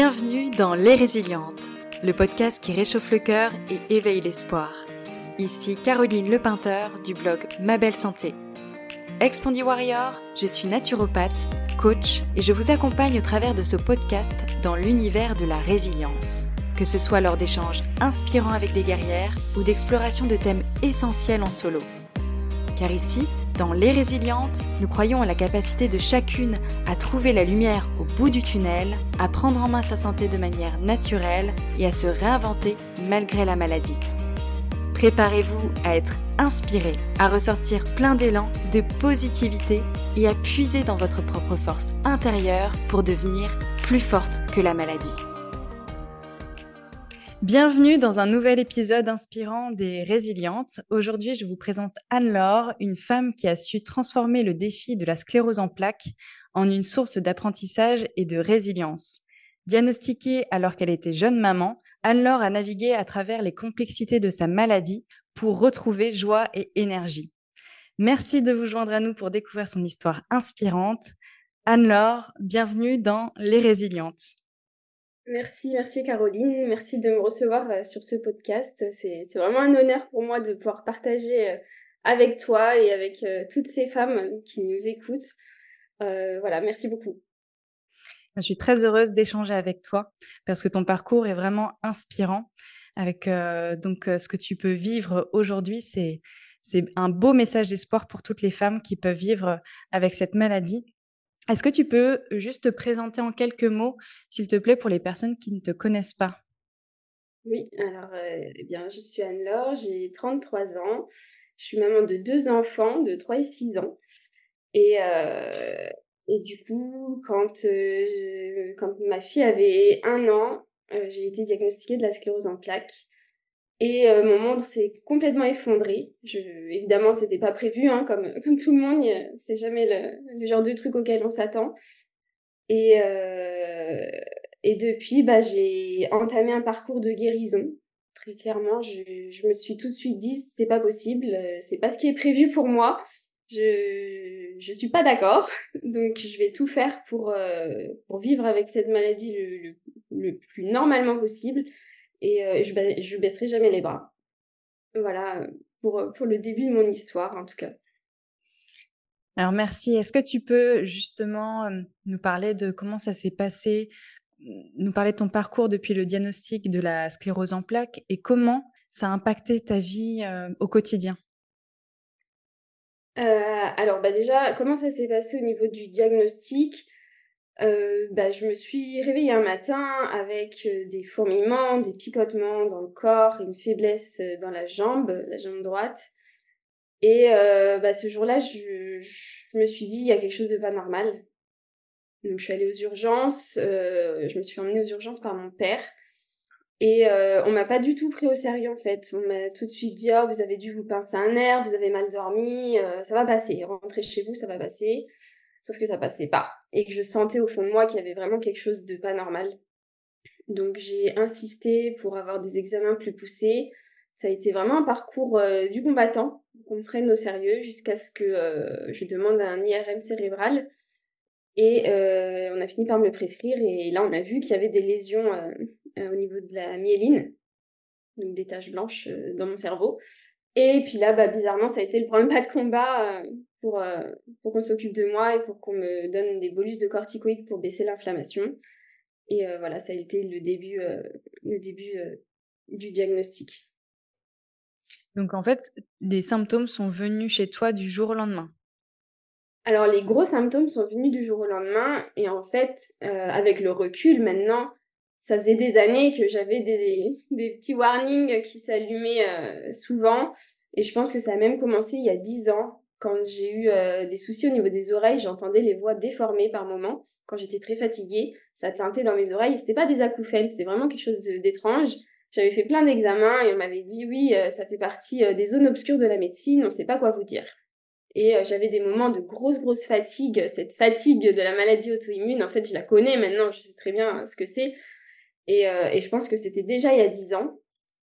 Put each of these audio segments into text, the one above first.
Bienvenue dans Les Résilientes, le podcast qui réchauffe le cœur et éveille l'espoir. Ici Caroline Lepeinteur du blog Ma Belle Santé. Expandy Warrior, je suis naturopathe, coach et je vous accompagne au travers de ce podcast dans l'univers de la résilience. Que ce soit lors d'échanges inspirants avec des guerrières ou d'exploration de thèmes essentiels en solo. Car ici, dans Les Résilientes, nous croyons à la capacité de chacune à trouver la lumière au bout du tunnel, à prendre en main sa santé de manière naturelle et à se réinventer malgré la maladie. Préparez-vous à être inspiré, à ressortir plein d'élan, de positivité et à puiser dans votre propre force intérieure pour devenir plus forte que la maladie. Bienvenue dans un nouvel épisode inspirant des Résilientes. Aujourd'hui, je vous présente Anne-Laure, une femme qui a su transformer le défi de la sclérose en plaques en une source d'apprentissage et de résilience. Diagnostiquée alors qu'elle était jeune maman, Anne-Laure a navigué à travers les complexités de sa maladie pour retrouver joie et énergie. Merci de vous joindre à nous pour découvrir son histoire inspirante. Anne-Laure, bienvenue dans Les Résilientes. Merci, merci Caroline. Merci de me recevoir euh, sur ce podcast. C'est vraiment un honneur pour moi de pouvoir partager euh, avec toi et avec euh, toutes ces femmes qui nous écoutent. voilà, merci beaucoup. Je suis très heureuse d'échanger avec toi parce que ton parcours est vraiment inspirant. Avec donc ce que tu peux vivre aujourd'hui, c'est c'est un beau message d'espoir pour toutes les femmes qui peuvent vivre avec cette maladie est-ce que tu peux juste te présenter en quelques mots, s'il te plaît, pour les personnes qui ne te connaissent pas? Oui, alors, eh bien, je suis Anne-Laure, j'ai 33 ans. Je suis maman de deux enfants de 3 et 6 ans. Et, et du coup, quand, quand ma fille avait un an, j'ai été diagnostiquée de la sclérose en plaques. Et euh, mon monde s'est complètement effondré. Je, évidemment, c'était pas prévu, hein, comme, tout le monde. C'est jamais le, genre de truc auquel on s'attend. Et, euh, depuis, bah, j'ai entamé un parcours de guérison. Très clairement, je, me suis tout de suite dit, c'est pas possible, c'est pas ce qui est prévu pour moi. Je, je suis pas d'accord. Donc, je vais tout faire pour, euh, vivre avec cette maladie le plus normalement possible et euh, je, je baisserai jamais les bras. Voilà pour, pour le début de mon histoire en tout cas. Alors merci. Est-ce que tu peux justement nous parler de comment ça s'est passé, nous parler de ton parcours depuis le diagnostic de la sclérose en plaques et comment ça a impacté ta vie au quotidien? Euh, Alors bah déjà, comment ça s'est passé au niveau du diagnostic? Euh, bah, je me suis réveillée un matin avec euh, des fourmillements, des picotements dans le corps, une faiblesse euh, dans la jambe, la jambe droite. Et bah, ce jour-là, je, je, me suis dit, il y a quelque chose de pas normal. Donc je suis allée aux urgences, je me suis fait emmener aux urgences par mon père. Et on m'a pas du tout pris au sérieux en fait. On m'a tout de suite dit, oh, vous avez dû vous pincer un nerf, vous avez mal dormi, ça va passer, rentrez chez vous, ça va passer. Sauf que ça passait pas. Et que je sentais au fond de moi qu'il y avait vraiment quelque chose de pas normal. Donc j'ai insisté pour avoir des examens plus poussés. Ça a été vraiment un parcours euh, du combattant, qu'on prenne au sérieux jusqu'à ce que euh, je demande un IRM cérébral. Et euh, on a fini par me le prescrire. Et là, on a vu qu'il y avait des lésions au niveau de la myéline, donc des taches blanches dans mon cerveau. Et puis là, bah, bizarrement, ça a été le point de combat pour, euh, pour qu'on s'occupe de moi et pour qu'on me donne des bolus de corticoïdes pour baisser l'inflammation. Et euh, voilà, ça a été le début, euh, le début du diagnostic. Donc en fait, les symptômes sont venus chez toi du jour au lendemain? Alors les gros symptômes sont venus du jour au lendemain et en fait, avec le recul maintenant, ça faisait des années que j'avais des, des, petits warnings qui s'allumaient souvent et je pense que ça a même commencé il y a dix ans quand j'ai eu euh, des soucis au niveau des oreilles, j'entendais les voix déformées par moments. Quand j'étais très fatiguée, ça teintait dans mes oreilles. C'était pas des acouphènes, c'était vraiment quelque chose d'étrange. J'avais fait plein d'examens et on m'avait dit oui, euh, ça fait partie euh, des zones obscures de la médecine, on ne sait pas quoi vous dire. Et j'avais des moments de grosse, grosse fatigue. Cette fatigue de la maladie auto-immune, en fait, je la connais maintenant, je sais très bien ce que c'est. Et, et, je pense que c'était déjà il y a 10 ans.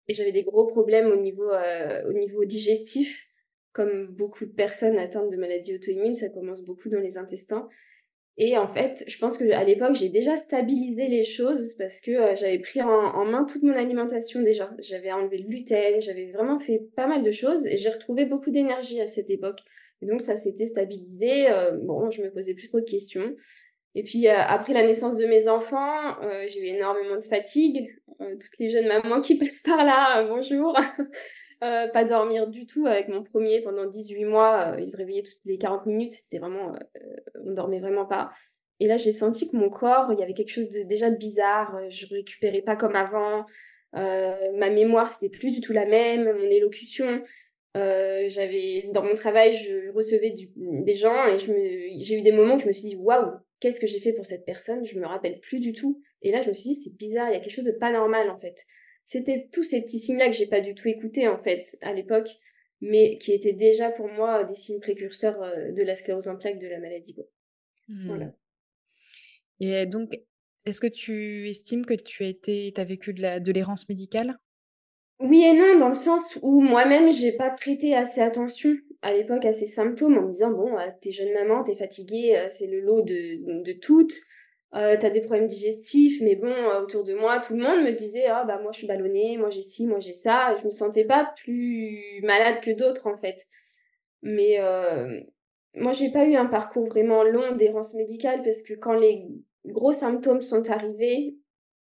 Et j'avais des gros problèmes au niveau, au niveau digestif comme beaucoup de personnes atteintes de maladies auto-immunes, ça commence beaucoup dans les intestins. Et en fait, je pense qu'à l'époque, j'ai déjà stabilisé les choses parce que euh, j'avais pris en, main toute mon alimentation déjà. J'avais enlevé le gluten, j'avais vraiment fait pas mal de choses et j'ai retrouvé beaucoup d'énergie à cette époque. Et donc ça s'était stabilisé. Euh, bon, je me posais plus trop de questions. Et puis euh, après la naissance de mes enfants, j'ai eu énormément de fatigue. toutes les jeunes mamans qui passent par là, bonjour. Euh, pas dormir du tout avec mon premier pendant 18 mois. Euh, il se réveillait toutes les 40 minutes. C'était vraiment, euh, on dormait vraiment pas. Et là, j'ai senti que mon corps, il y avait quelque chose de déjà de bizarre. Je récupérais pas comme avant. ma mémoire, c'était plus du tout la même. Mon élocution, j'avais dans mon travail, je recevais des gens et j'ai eu des moments où je me suis dit waouh, qu'est-ce que j'ai fait pour cette personne? Je me rappelle plus du tout. Et là, je me suis dit c'est bizarre, il y a quelque chose de pas normal en fait c'était tous ces petits signes-là que j'ai pas du tout écoutés en fait à l'époque, mais qui étaient déjà pour moi des signes précurseurs euh, de la sclérose en plaques de la maladie. Mmh. Voilà. Et donc, est-ce que tu estimes que tu as été, as vécu de l'errance médicale? Oui et non, dans le sens où moi-même j'ai pas prêté assez attention à l'époque à ces symptômes en me disant bon, euh, t'es jeune maman, t'es fatiguée, euh, c'est le lot de, de toutes euh, t'as des problèmes digestifs, mais bon, euh, autour de moi, tout le monde me disait, ah bah moi je suis ballonnée, moi j'ai ci, moi j'ai ça. Je me sentais pas plus malade que d'autres en fait. Mais euh, moi j'ai pas eu un parcours vraiment long d'errance médicale parce que quand les gros symptômes sont arrivés,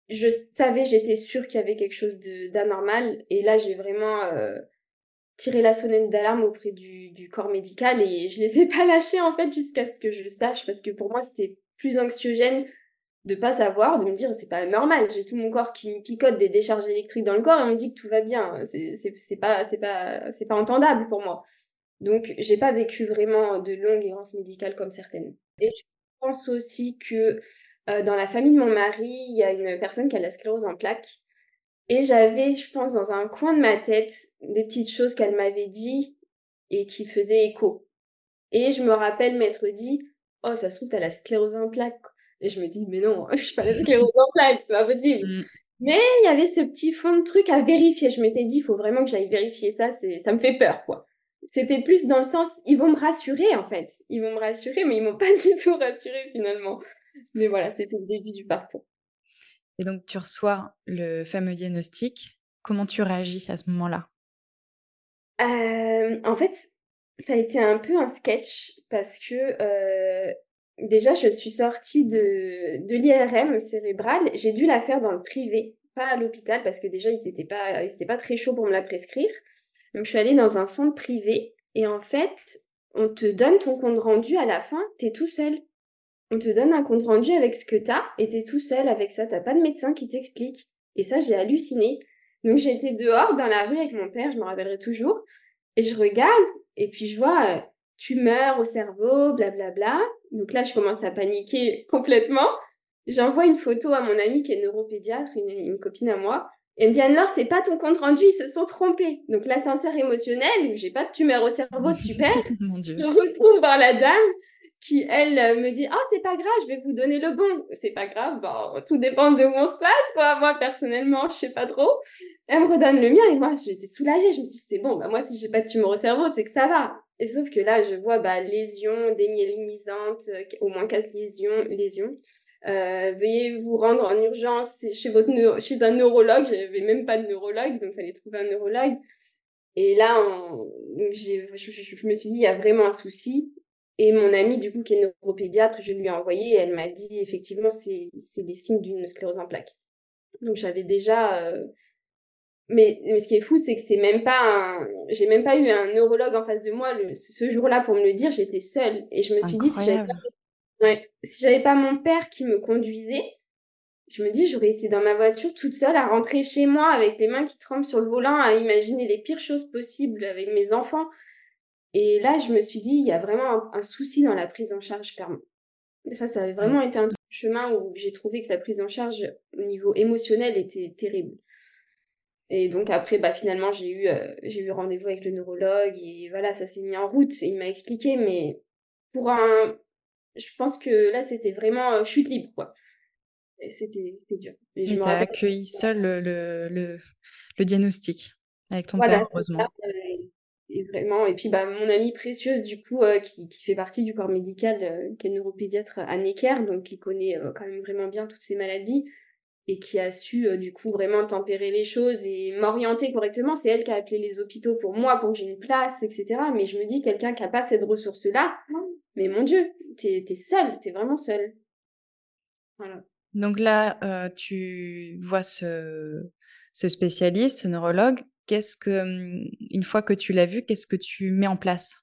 je savais, j'étais sûre qu'il y avait quelque chose d'anormal. Et là j'ai vraiment euh, tiré la sonnette d'alarme auprès du, du corps médical et je les ai pas lâchés en fait jusqu'à ce que je sache parce que pour moi c'était plus anxiogène de pas savoir, de me dire c'est pas normal, j'ai tout mon corps qui me picote des décharges électriques dans le corps et on me dit que tout va bien, c'est pas c'est pas c'est pas entendable pour moi. Donc j'ai pas vécu vraiment de longues errances médicales comme certaines. Et je pense aussi que euh, dans la famille de mon mari, il y a une personne qui a la sclérose en plaques et j'avais je pense dans un coin de ma tête des petites choses qu'elle m'avait dit et qui faisaient écho. Et je me rappelle m'être dit oh ça se trouve t'as la sclérose en plaques et je me dis, mais non, je suis pas la sclérose en plaques, c'est pas possible. Mm. Mais il y avait ce petit fond de truc à vérifier. Je m'étais dit, il faut vraiment que j'aille vérifier ça, c'est, ça me fait peur, quoi. C'était plus dans le sens, ils vont me rassurer, en fait. Ils vont me rassurer, mais ils m'ont pas du tout rassuré, finalement. Mais voilà, c'était le début du parcours. Et donc, tu reçois le fameux diagnostic. Comment tu réagis à ce moment-là? Euh, En fait, ça a été un peu un sketch parce que euh, déjà, je suis sortie de, de l'IRM cérébrale. J'ai dû la faire dans le privé, pas à l'hôpital, parce que déjà, ils n'étaient pas, pas très chauds pour me la prescrire. Donc, je suis allée dans un centre privé. Et en fait, on te donne ton compte rendu à la fin, tu es tout seul. On te donne un compte rendu avec ce que tu as et es tout seul avec ça. T'as pas de médecin qui t'explique. Et ça, j'ai halluciné. Donc, j'étais dehors dans la rue avec mon père, je me rappellerai toujours. Et je regarde, et puis je vois euh, tumeur au cerveau, blablabla. Bla bla. Donc là, je commence à paniquer complètement. J'envoie une photo à mon amie qui est neuropédiatre, une, copine à moi. Et elle me dit Anne-Laure, c'est pas ton compte rendu, ils se sont trompés. Donc l'ascenseur émotionnel, j'ai pas de tumeur au cerveau, super. mon Dieu. Je retrouve dans la dame qui, elle, me dit Oh, c'est pas grave, je vais vous donner le bon. C'est pas grave, bon, tout dépend de où on se place, quoi. Moi, personnellement, je sais pas trop. Elle me redonne le mien et moi, j'étais soulagée. Je me suis dit C'est bon, bah, moi, si j'ai pas de tumeur au cerveau, c'est que ça va. Et sauf que là, je vois bah, lésions démyélinisantes, euh, au moins quatre lésions. lésions. Euh, veuillez vous rendre en urgence chez, un neurologue. J'avais même pas de neurologue, donc il fallait trouver un neurologue. Et là, je, je, je, me suis dit, il y a vraiment un souci. Et mon amie, du coup, qui est neuropédiatre, je lui ai envoyé et elle m'a dit, effectivement, c'est les signes d'une sclérose en plaques. Donc j'avais déjà euh, mais, mais ce qui est fou, c'est que c'est même pas un... J'ai même pas eu un neurologue en face de moi le... ce jour-là pour me le dire, j'étais seule. Et je me suis dit, si j'avais pas... Ouais. si j'avais pas mon père qui me conduisait, je me dis, j'aurais été dans ma voiture toute seule à rentrer chez moi avec les mains qui tremblent sur le volant, à imaginer les pires choses possibles avec mes enfants. Et là, je me suis dit, il y a vraiment un, souci dans la prise en charge, clairement. Et ça, ça avait vraiment été un chemin où j'ai trouvé que la prise en charge au niveau émotionnel était terrible. Et donc après, bah finalement, j'ai eu, euh, j'ai eu rendez-vous avec le neurologue et voilà, ça s'est mis en route. Et il m'a expliqué, mais pour un, je pense que là, c'était vraiment euh, chute libre, quoi. C'était, dur. Et, tu as accueilli seul le, le, le, diagnostic avec ton père, heureusement. Euh, et vraiment, et puis bah, mon amie précieuse, du coup, qui, qui, fait partie du corps médical, qui est neuropédiatre à Necker, donc qui connaît quand même vraiment bien toutes ces maladies, et qui a su euh, du coup vraiment tempérer les choses et m'orienter correctement. C'est elle qui a appelé les hôpitaux pour moi, pour que j'ai une place, etc. Mais je me dis, quelqu'un qui n'a pas cette ressource-là, mais mon Dieu, t'es es seule, t'es vraiment seule. Voilà. Donc là, euh, tu vois ce, ce spécialiste, ce neurologue. Qu'est-ce que, hum, une fois que tu l'as vu, qu'est-ce que tu mets en place?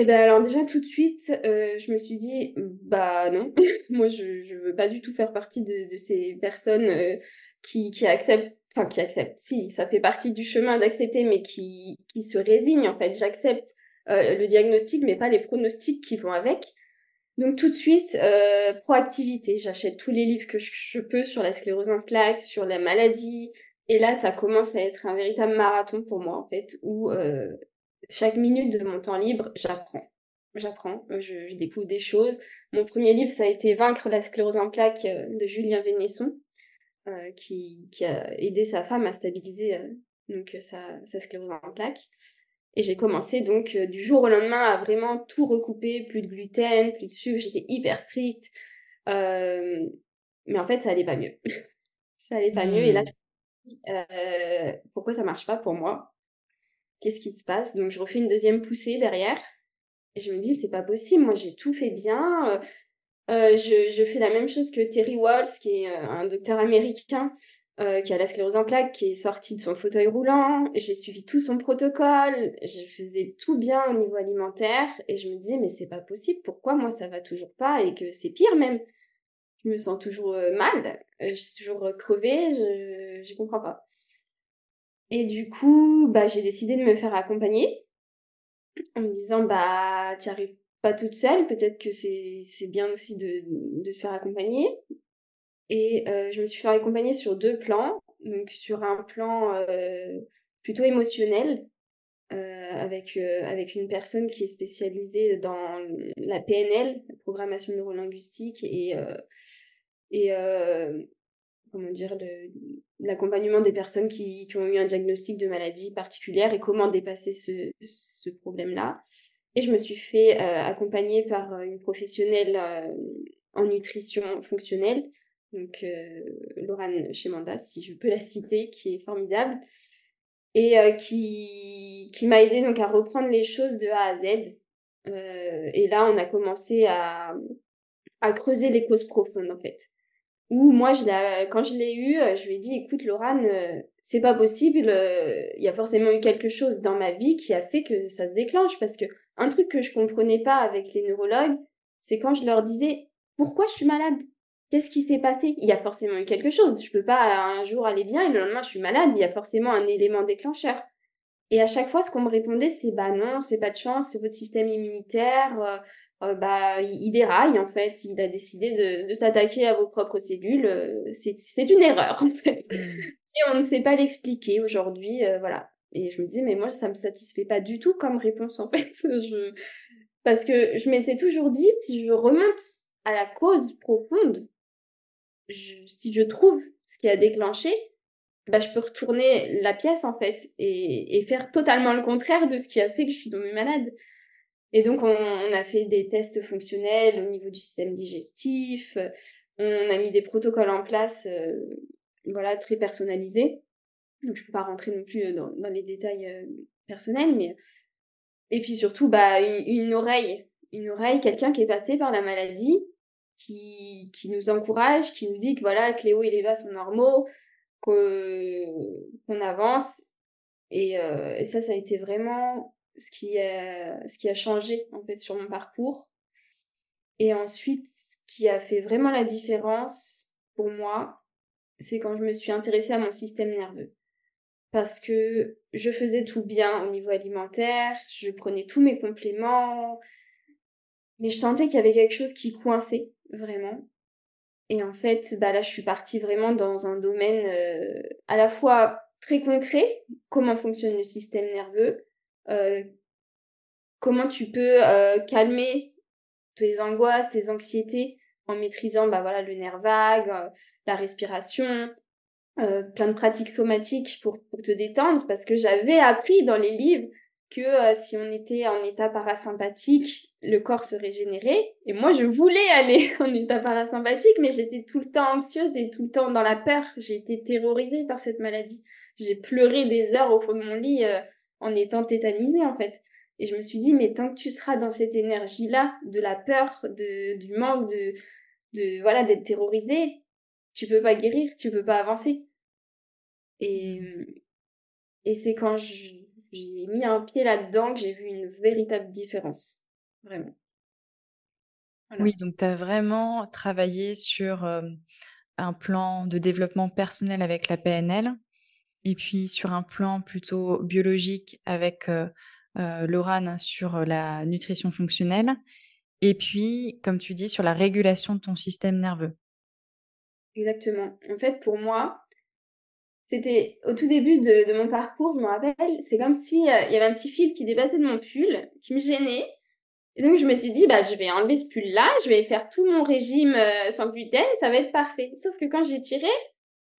Eh ben alors déjà tout de suite, euh, je me suis dit bah non, moi je je veux pas du tout faire partie de, ces personnes euh, qui qui acceptent, enfin qui acceptent. Si ça fait partie du chemin d'accepter, mais qui qui se résignent en fait. J'accepte euh, le diagnostic, mais pas les pronostics qui vont avec. Donc tout de suite, proactivité. J'achète tous les livres que je, je, peux sur la sclérose en plaques, sur la maladie. Et là, ça commence à être un véritable marathon pour moi en fait, où chaque minute de mon temps libre, j'apprends. J'apprends, je, découvre des choses. Mon premier livre, ça a été Vaincre la sclérose en plaques euh, de Julien Vénesson, euh, qui, qui, a aidé sa femme à stabiliser euh, donc, sa, sa, sclérose en plaques. Et j'ai commencé donc du jour au lendemain à vraiment tout recouper, plus de gluten, plus de sucre, j'étais hyper stricte. mais en fait, ça allait pas mieux. ça allait pas mieux. Et là, mmh. pourquoi ça marche pas pour moi? Qu'est-ce qui se passe? Donc je refais une deuxième poussée derrière et je me dis c'est pas possible, moi j'ai tout fait bien. Euh, euh, je, fais la même chose que Terry Walls, qui est euh, un docteur américain qui a la sclérose en plaques, qui est sorti de son fauteuil roulant. J'ai suivi tout son protocole, je faisais tout bien au niveau alimentaire et je me disais mais c'est pas possible, pourquoi moi ça va toujours pas et que c'est pire même? Je me sens toujours mal, je suis toujours crevée, je, je comprends pas. Et du coup, bah, j'ai décidé de me faire accompagner en me disant, bah, tu arrives pas toute seule, peut-être que c'est, bien aussi de, de, se faire accompagner. Et euh, je me suis fait accompagner sur deux plans. Donc, sur un plan euh, plutôt émotionnel, euh, avec, avec une personne qui est spécialisée dans la PNL, la programmation neurolinguistique, et, et comment dire, l'accompagnement des personnes qui, ont eu un diagnostic de maladie particulière et comment dépasser ce, problème-là. Et je me suis fait euh, accompagner par euh, une professionnelle euh, en nutrition fonctionnelle, donc Laurane Chemanda, si je peux la citer, qui est formidable, et qui, qui m'a aidé donc à reprendre les choses de A à Z. et là, on a commencé à, à creuser les causes profondes, en fait où moi, je quand je l'ai eu, euh, je lui ai dit, écoute, Laurane, euh, c'est pas possible, euh, il y a forcément eu quelque chose dans ma vie qui a fait que ça se déclenche. Parce que un truc que je comprenais pas avec les neurologues, c'est quand je leur disais, pourquoi je suis malade? Qu'est-ce qui s'est passé? Il y a forcément eu quelque chose. Je peux pas un jour aller bien et le lendemain je suis malade. Il y a forcément un élément déclencheur. Et à chaque fois, ce qu'on me répondait, c'est bah non, c'est pas de chance, c'est votre système immunitaire. Euh, bah, il, déraille en fait, il a décidé de, de s'attaquer à vos propres cellules. Euh, c'est une erreur en fait. Mmh. Et on ne sait pas l'expliquer aujourd'hui, euh, voilà. Et je me dis, mais moi, ça me satisfait pas du tout comme réponse en fait. je... Parce que je m'étais toujours dit, si je remonte à la cause profonde, si je trouve ce qui a déclenché, bah, je peux retourner la pièce en fait et, et faire totalement le contraire de ce qui a fait que je suis tombée malade. Et donc, on, a fait des tests fonctionnels au niveau du système digestif. On a mis des protocoles en place, euh, voilà, très personnalisés. Donc, je peux pas rentrer non plus dans, dans les détails euh, personnels, mais et puis surtout, bah, une, oreille, une oreille, quelqu'un qui est passé par la maladie, qui, qui nous encourage, qui nous dit que voilà, Cléo et Léva sont normaux, qu'on avance. Euh, et ça, ça a été vraiment ce qui a, ce qui a changé en fait sur mon parcours. Et ensuite, ce qui a fait vraiment la différence pour moi, c'est quand je me suis intéressée à mon système nerveux. Parce que je faisais tout bien au niveau alimentaire, je prenais tous mes compléments, mais je sentais qu'il y avait quelque chose qui coinçait vraiment. Et en fait, bah là, je suis partie vraiment dans un domaine euh, à la fois très concret, comment fonctionne le système nerveux, euh, comment tu peux euh, calmer tes angoisses, tes anxiétés en maîtrisant bah, voilà, le nerf vague, euh, la respiration, plein de pratiques somatiques pour, te détendre parce que j'avais appris dans les livres que euh, si on était en état parasympathique, le corps se régénérait. Et moi, je voulais aller en état parasympathique, mais j'étais tout le temps anxieuse et tout le temps dans la peur. J'ai été terrorisée par cette maladie. J'ai pleuré des heures au fond de mon lit euh, en étant tétanisée, en fait. Et je me suis dit, mais tant que tu seras dans cette énergie-là, de la peur, de, du manque, de, de voilà, d'être terrorisée, tu peux pas guérir, tu peux pas avancer. Et, et c'est quand j'ai mis un pied là-dedans que j'ai vu une véritable différence. Vraiment. Oui, donc tu as vraiment travaillé sur un plan de développement personnel avec la PNL et puis sur un plan plutôt biologique avec euh, l'ORAN sur la nutrition fonctionnelle et puis, comme tu dis, sur la régulation de ton système nerveux. Exactement. En fait, pour moi, c'était au tout début de, mon parcours, je me rappelle, c'est comme si euh, y avait un petit fil qui dépassait de mon pull, qui me gênait. Et donc je me suis dit, bah je vais enlever ce pull-là, je vais faire tout mon régime euh, sans gluten, ça va être parfait. Sauf que quand j'ai tiré,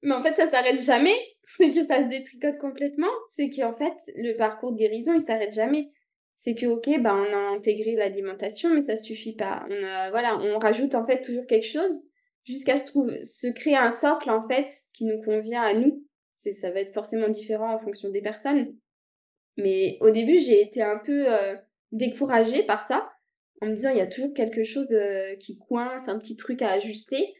mais en fait ça s'arrête jamais, c'est que ça se détricote complètement, c'est qu'en fait le parcours de guérison il s'arrête jamais. C'est que ok, bah on a intégré l'alimentation, mais ça suffit pas. On a, voilà, on rajoute en fait toujours quelque chose jusqu'à se, se créer un socle en fait qui nous convient à nous ça va être forcément différent en fonction des personnes. Mais au début, j'ai été un peu euh, découragée par ça, en me disant il y a toujours quelque chose euh, qui coince, un petit truc à ajuster.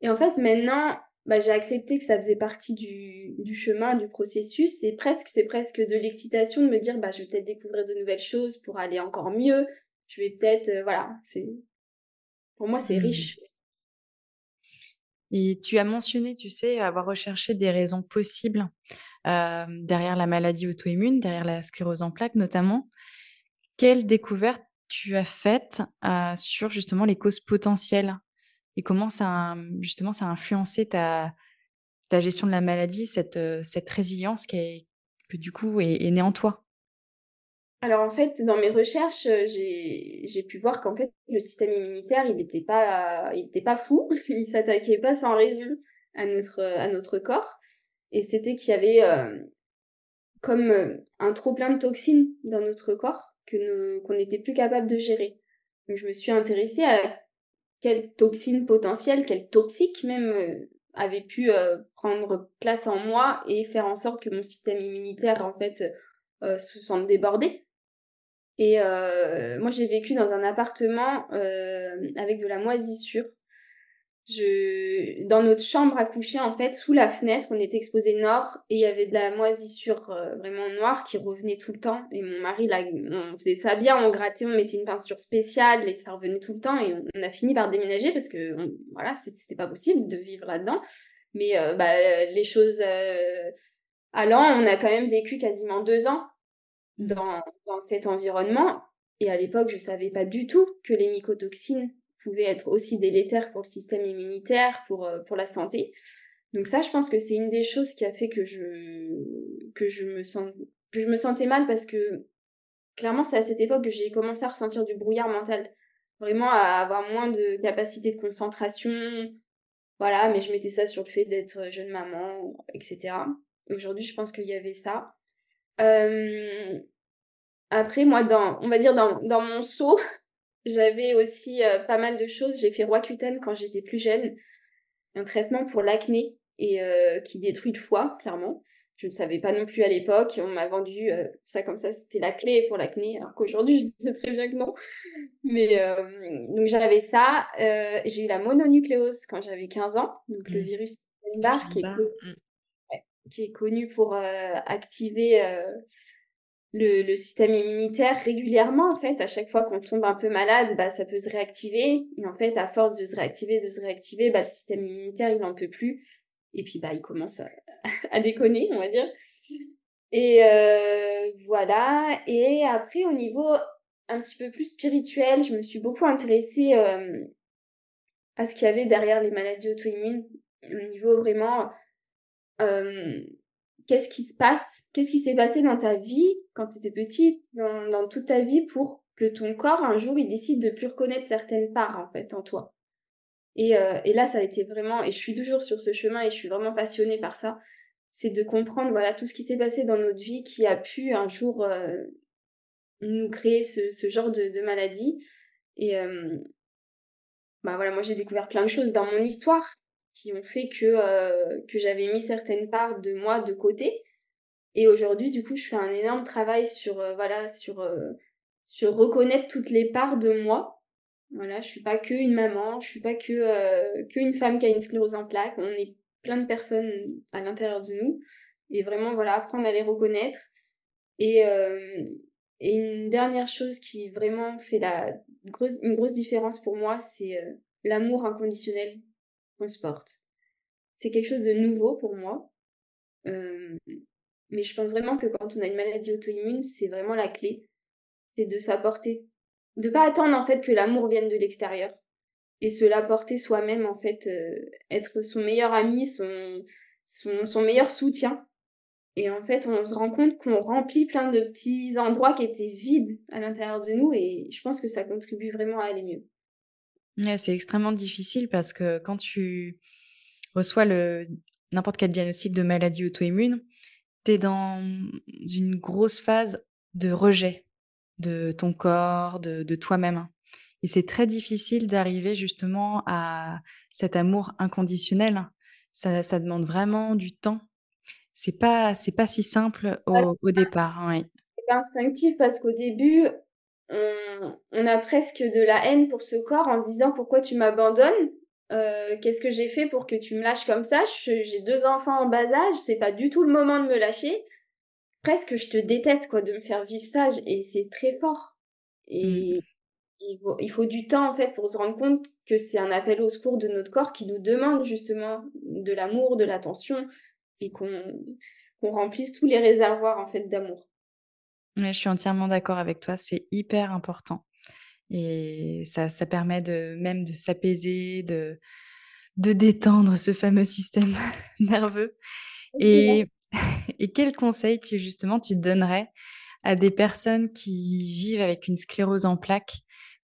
Et en fait, maintenant, bah, j'ai accepté que ça faisait partie du, du chemin, du processus. Et presque, c'est presque de l'excitation de me dire bah, je vais peut-être découvrir de nouvelles choses pour aller encore mieux. Je vais peut-être, euh, voilà, c'est pour moi, c'est mmh. riche. Et tu as mentionné, tu sais, avoir recherché des raisons possibles derrière la maladie auto-immune, derrière la sclérose en plaques notamment. Quelle découverte tu as faite sur justement les causes potentielles et comment ça, justement, ça a influencé ta, ta gestion de la maladie, cette, cette résilience qui est, que du coup est née en toi? Alors en fait, dans mes recherches, euh, j'ai pu voir qu'en fait, le système immunitaire, il n'était pas, pas fou, il s'attaquait pas sans raison à notre, à notre corps. Et c'était qu'il y avait euh, comme euh, un trop plein de toxines dans notre corps que qu'on n'était plus capable de gérer. Donc je me suis intéressée à quelles toxines potentielles, quelles toxiques même avaient pu prendre place en moi et faire en sorte que mon système immunitaire en fait se sente débordé. Et euh, moi, j'ai vécu dans un appartement euh, avec de la moisissure. Je... Dans notre chambre à coucher, en fait, sous la fenêtre, on était exposé nord et il y avait de la moisissure euh, vraiment noire qui revenait tout le temps. Et mon mari, là, on faisait ça bien, on grattait, on mettait une peinture spéciale et ça revenait tout le temps. Et on, a fini par déménager parce que, voilà, c'était pas possible de vivre là-dedans. Mais bah, les choses allant, on a quand même vécu quasiment deux ans dans, dans cet environnement. Et à l'époque, je ne savais pas du tout que les mycotoxines pouvaient être aussi délétères pour le système immunitaire, pour, euh, pour la santé. Donc ça, je pense que c'est une des choses qui a fait que je, que je, me, sens, que je me sentais mal parce que clairement, c'est à cette époque que j'ai commencé à ressentir du brouillard mental. Vraiment à avoir moins de capacité de concentration. Voilà, mais je mettais ça sur le fait d'être jeune maman, etc. Aujourd'hui, je pense qu'il y avait ça. Euh, après, moi, dans, on va dire dans, dans mon saut, j'avais aussi euh, pas mal de choses. J'ai fait Roaccutane quand j'étais plus jeune, un traitement pour l'acné et euh, qui détruit le foie, clairement. Je ne savais pas non plus à l'époque. On m'a vendu ça comme ça, c'était la clé pour l'acné, alors qu'aujourd'hui, je sais très bien que non. Mais donc j'avais ça. j'ai eu la mononucléose quand j'avais 15 ans, donc le mmh. virus Epstein-Barr qui est qui est connu pour euh, activer euh, le, système immunitaire régulièrement, en fait. À chaque fois qu'on tombe un peu malade, bah, ça peut se réactiver. Et en fait, à force de se réactiver, de se réactiver, bah, le système immunitaire, il n'en peut plus. Et puis, bah, il commence à, déconner, on va dire. Et euh, voilà. Et après, au niveau un petit peu plus spirituel, je me suis beaucoup intéressée à ce qu'il y avait derrière les maladies auto-immunes, au niveau vraiment qu'est-ce qui se passe, qu'est-ce qui s'est passé dans ta vie quand tu étais petite, dans, toute ta vie pour que ton corps un jour il décide de plus reconnaître certaines parts en fait en toi. Et, et, là ça a été vraiment, et je suis toujours sur ce chemin et je suis vraiment passionnée par ça, c'est de comprendre voilà tout ce qui s'est passé dans notre vie qui a pu un jour nous créer ce, genre de, maladie. Et bah voilà, moi j'ai découvert plein de choses dans mon histoire qui ont fait que, que j'avais mis certaines parts de moi de côté. Et aujourd'hui, du coup, je fais un énorme travail sur, voilà, sur, sur reconnaître toutes les parts de moi. Voilà, je suis pas que une maman, je suis pas que, que une femme qui a une sclérose en plaques. On est plein de personnes à l'intérieur de nous. Et vraiment, voilà, apprendre à les reconnaître. Et, et une dernière chose qui vraiment fait la grosse, une grosse différence pour moi, c'est l'amour inconditionnel qu'on se porte. C'est quelque chose de nouveau pour moi. mais je pense vraiment que quand on a une maladie auto-immune, c'est vraiment la clé. C'est de s'apporter, de pas attendre en fait que l'amour vienne de l'extérieur et se l'apporter soi-même en fait, être son meilleur ami, son, son, son meilleur soutien et en fait, on se rend compte qu'on remplit plein de petits endroits qui étaient vides à l'intérieur de nous et je pense que ça contribue vraiment à aller mieux. C'est extrêmement difficile parce que quand tu reçois n'importe quel diagnostic de maladie auto-immune, tu es dans une grosse phase de rejet de ton corps, de, toi-même. Et c'est très difficile d'arriver justement à cet amour inconditionnel. ça demande vraiment du temps c'est pas c'est pas si simple au, départ. Hein, c'est instinctif parce qu'au début, on, a presque de la haine pour ce corps en se disant pourquoi tu m'abandonnes? Euh, Qu'est-ce que j'ai fait pour que tu me lâches comme ça? J'ai deux enfants en bas âge, c'est pas du tout le moment de me lâcher. Presque je te déteste quoi de me faire vivre ça et c'est très fort. Et mmh. il, faut, du temps en fait pour se rendre compte que c'est un appel au secours de notre corps qui nous demande justement de l'amour, de l'attention, et qu'on remplisse tous les réservoirs en fait d'amour. Je suis entièrement d'accord avec toi, c'est hyper important. Et ça, ça permet de même de s'apaiser, de, de détendre ce fameux système nerveux. Et, et quel conseil tu justement tu donnerais à des personnes qui vivent avec une sclérose en plaques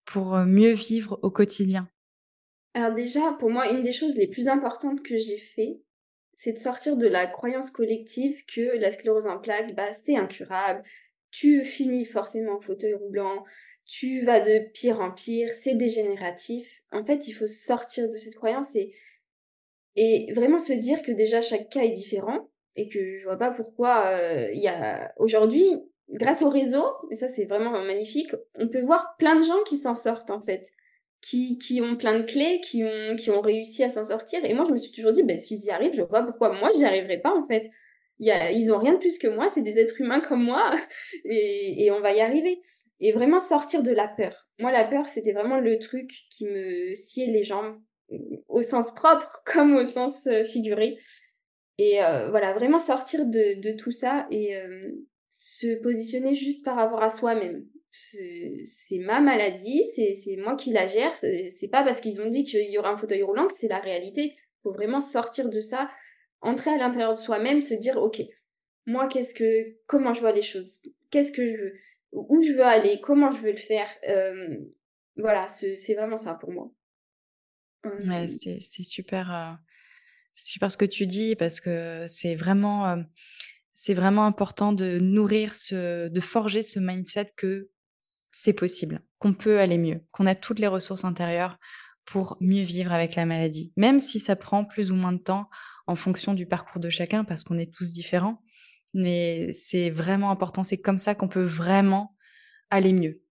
pour mieux vivre au quotidien? Alors déjà, pour moi, une des choses les plus importantes que j'ai fait, c'est de sortir de la croyance collective que la sclérose en plaques, bah, c'est incurable, tu finis forcément en fauteuil roulant, tu vas de pire en pire, c'est dégénératif. En fait, il faut sortir de cette croyance et, vraiment se dire que déjà chaque cas est différent et que je vois pas pourquoi euh, il y a aujourd'hui, grâce au réseau, et ça c'est vraiment magnifique, on peut voir plein de gens qui s'en sortent en fait qui, qui ont plein de clés, qui ont, qui ont réussi à s'en sortir. Et moi, je me suis toujours dit, ben, s'ils y arrivent, je vois pas pourquoi moi, je n'y arriverai pas, en fait. Ils ont rien de plus que moi, c'est des êtres humains comme moi, et, on va y arriver. Et vraiment sortir de la peur. Moi, la peur, c'était vraiment le truc qui me sciait les jambes, au sens propre comme au sens euh, figuré. Et euh, voilà, vraiment sortir de, de tout ça et euh, se positionner juste par rapport à soi-même c'est ma maladie, c'est moi qui la gère. C'est pas parce qu'ils ont dit qu'il y aura un fauteuil roulant que c'est la réalité. Il faut vraiment sortir de ça, entrer à l'intérieur de soi-même, se dire ok, moi qu'est-ce que, comment je vois les choses, qu'est-ce que je veux, où je veux aller, comment je veux le faire? Euh, voilà, c'est vraiment ça pour moi. Ouais, c'est super, euh, super ce que tu dis parce que c'est vraiment, euh, c'est vraiment important de nourrir ce, de forger ce mindset que c'est possible, qu'on peut aller mieux, qu'on a toutes les ressources intérieures pour mieux vivre avec la maladie, même si ça prend plus ou moins de temps en fonction du parcours de chacun, parce qu'on est tous différents. Mais c'est vraiment important, c'est comme ça qu'on peut vraiment aller mieux.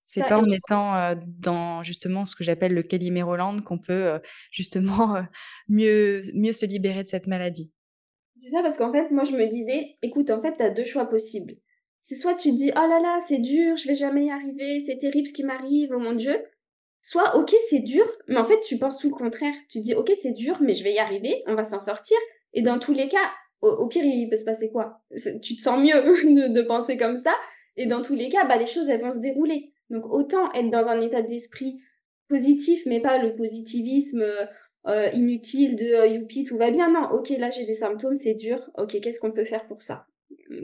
C'est pas en étant euh, dans justement ce que j'appelle le Calimero qu'on peut euh, justement euh, mieux, mieux se libérer de cette maladie. C'est ça parce qu'en fait, moi je me disais, écoute, en fait, tu as deux choix possibles. C'est soit tu te dis oh là là, c'est dur, je vais jamais y arriver, c'est terrible ce qui m'arrive, oh mon dieu. Soit ok, c'est dur, mais en fait tu penses tout le contraire. Tu dis ok, c'est dur, mais je vais y arriver, on va s'en sortir. Et dans tous les cas, au, pire, il peut se passer quoi? Tu te sens mieux de, penser comme ça. Et dans tous les cas, bah, les choses, elles vont se dérouler. Donc autant être dans un état d'esprit positif, mais pas le positivisme euh, inutile de euh, youpi, tout va bien. Non, ok, là j'ai des symptômes, c'est dur. Ok, qu'est-ce qu'on peut faire pour ça?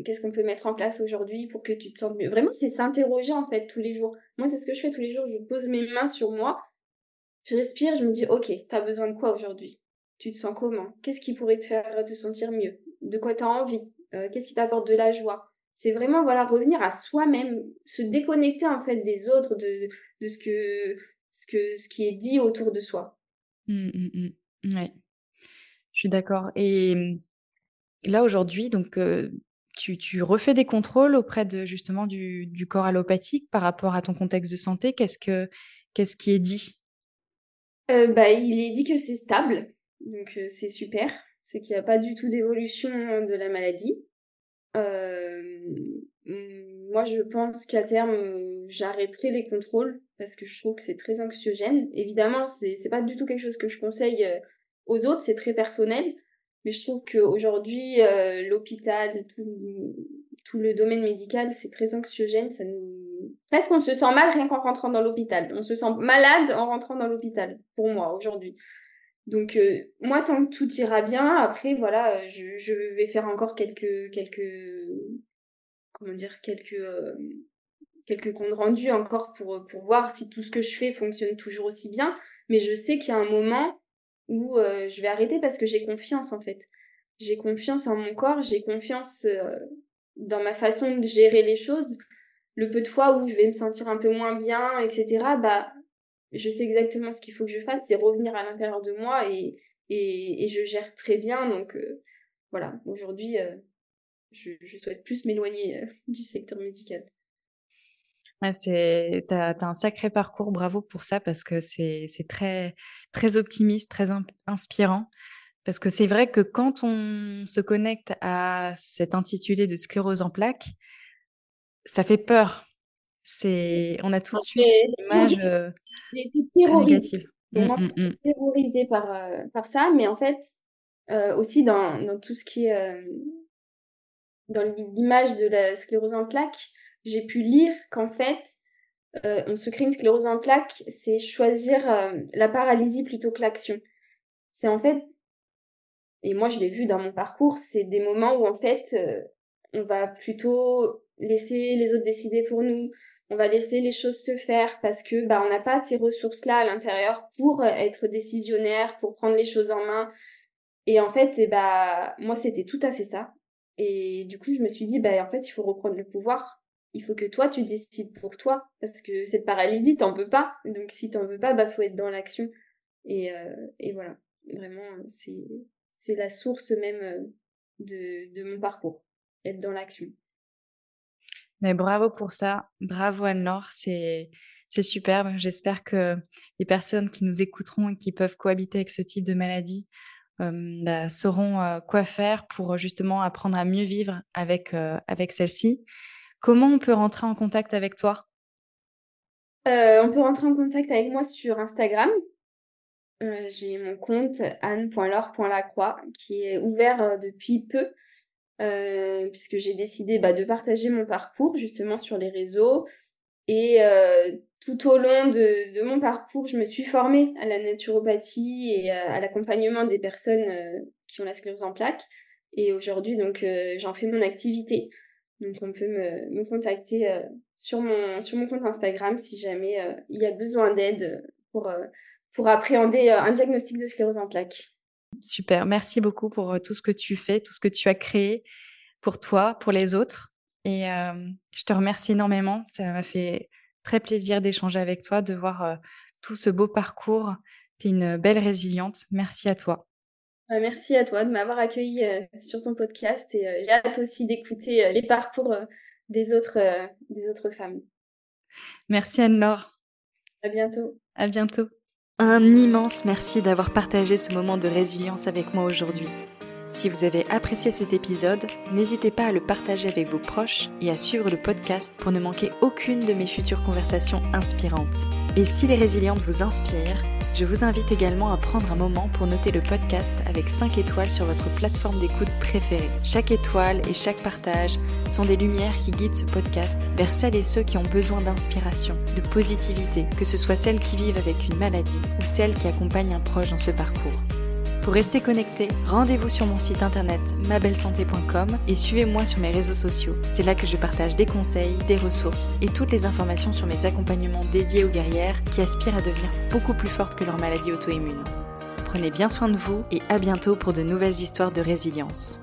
Qu'est-ce qu'on peut mettre en place aujourd'hui pour que tu te sentes mieux. Vraiment, c'est s'interroger en fait tous les jours. Moi, c'est ce que je fais tous les jours. Je pose mes mains sur moi, je respire, je me dis, ok, t'as besoin de quoi aujourd'hui? Tu te sens comment? Qu'est-ce qui pourrait te faire te sentir mieux? De quoi t'as envie? Euh, Qu'est-ce qui t'apporte de la joie? C'est vraiment voilà revenir à soi-même, se déconnecter en fait des autres, de, de ce que ce que ce qui est dit autour de soi. Mmh, mmh, mmh. Ouais, je suis d'accord. Et là aujourd'hui, donc tu, refais des contrôles auprès de justement du, corps allopathique par rapport à ton contexte de santé? Qu'est-ce que qu'est-ce qui est dit? Euh, Bah, il est dit que c'est stable, donc c'est super. C'est qu'il n'y a pas du tout d'évolution de la maladie. Euh, moi, je pense qu'à terme, j'arrêterai les contrôles parce que je trouve que c'est très anxiogène. Évidemment, c'est pas du tout quelque chose que je conseille euh, aux autres, c'est très personnel. Mais je trouve qu'aujourd'hui, euh, l'hôpital, tout, le domaine médical, c'est très anxiogène. Ça nous... Presque on se sent mal rien qu'en rentrant dans l'hôpital. On se sent malade en rentrant dans l'hôpital, pour moi, aujourd'hui. Donc euh, moi, tant que tout ira bien, après, voilà, euh, je, vais faire encore quelques, quelques, comment dire, quelques, quelques comptes rendus encore pour, pour voir si tout ce que je fais fonctionne toujours aussi bien. Mais je sais qu'il y a un moment où je vais arrêter parce que j'ai confiance en fait. J'ai confiance en mon corps, j'ai confiance dans ma façon de gérer les choses. Le peu de fois où je vais me sentir un peu moins bien, etc., bah je sais exactement ce qu'il faut que je fasse, c'est revenir à l'intérieur de moi et, et, je gère très bien. Donc euh, voilà, aujourd'hui, euh, je, souhaite plus m'éloigner euh, du secteur médical. Ouais, c'est, t'as, as un sacré parcours, bravo pour ça, parce que c'est, c'est très, très optimiste, très inspirant. Parce que c'est vrai que quand on se connecte à cet intitulé de sclérose en plaques, ça fait peur c'est, on a tout de suite une image euh, négative. Mmh, mmh, mmh. terrorisée par, euh, par ça, mais en fait, euh, aussi dans, dans, tout ce qui est dans l'image de la sclérose en plaques, j'ai pu lire qu'en fait, on se crée une sclérose en plaques, c'est choisir la paralysie plutôt que l'action. C'est en fait, et moi je l'ai vu dans mon parcours, c'est des moments où en fait, on va plutôt laisser les autres décider pour nous, on va laisser les choses se faire parce que bah on n'a pas ces ressources là à l'intérieur pour euh, être décisionnaire, pour prendre les choses en main. Et en fait, et bah moi c'était tout à fait ça. Et du coup, je me suis dit bah en fait, il faut reprendre le pouvoir. Il faut que toi tu décides pour toi parce que cette paralysie t'en veux pas. Donc si t'en veux pas, bah faut être dans l'action. Et, euh, voilà, vraiment c'est la source même euh, de mon parcours, être dans l'action. Mais bravo pour ça, bravo Anne-Laure, c'est c'est superbe. J'espère que les personnes qui nous écouteront et qui peuvent cohabiter avec ce type de maladie bah, sauront quoi faire pour justement apprendre à mieux vivre avec avec celle-ci. Comment on peut rentrer en contact avec toi? On peut rentrer en contact avec moi sur Instagram. J'ai mon compte anne.laure.lacroix qui est ouvert depuis peu. Euh, puisque j'ai décidé bah, de partager mon parcours justement sur les réseaux. Et euh, tout au long de, mon parcours, je me suis formée à la naturopathie et à, l'accompagnement des personnes euh, qui ont la sclérose en plaques. Et aujourd'hui, donc, j'en fais mon activité. Donc, on peut me, contacter sur, mon, sur mon compte Instagram si jamais il y a besoin d'aide pour, pour appréhender un diagnostic de sclérose en plaques. Super, merci beaucoup pour tout ce que tu fais, tout ce que tu as créé pour toi, pour les autres. Et je te remercie énormément. Ça m'a fait très plaisir d'échanger avec toi, de voir tout ce beau parcours. Tu es une belle résiliente. Merci à toi. Bah, merci à toi de m'avoir accueilli sur ton podcast et j'ai hâte aussi d'écouter les parcours des, autres, des autres femmes. Merci Anne-Laure. À bientôt. À bientôt. Un immense merci d'avoir partagé ce moment de résilience avec moi aujourd'hui. Si vous avez apprécié cet épisode, n'hésitez pas à le partager avec vos proches et à suivre le podcast pour ne manquer aucune de mes futures conversations inspirantes. Et si les résilientes vous inspirent, je vous invite également à prendre un moment pour noter le podcast avec 5 étoiles sur votre plateforme d'écoute préférée. Chaque étoile et chaque partage sont des lumières qui guident ce podcast vers celles et ceux qui ont besoin d'inspiration, de positivité, que ce soit celles qui vivent avec une maladie ou celles qui accompagnent un proche dans ce parcours. Pour rester connecté, rendez-vous sur mon site internet mabellesanté.com et suivez-moi sur mes réseaux sociaux. C'est là que je partage des conseils, des ressources et toutes les informations sur mes accompagnements dédiés aux guerrières qui aspirent à devenir beaucoup plus fortes que leur maladie auto-immune. Prenez bien soin de vous et à bientôt pour de nouvelles histoires de résilience.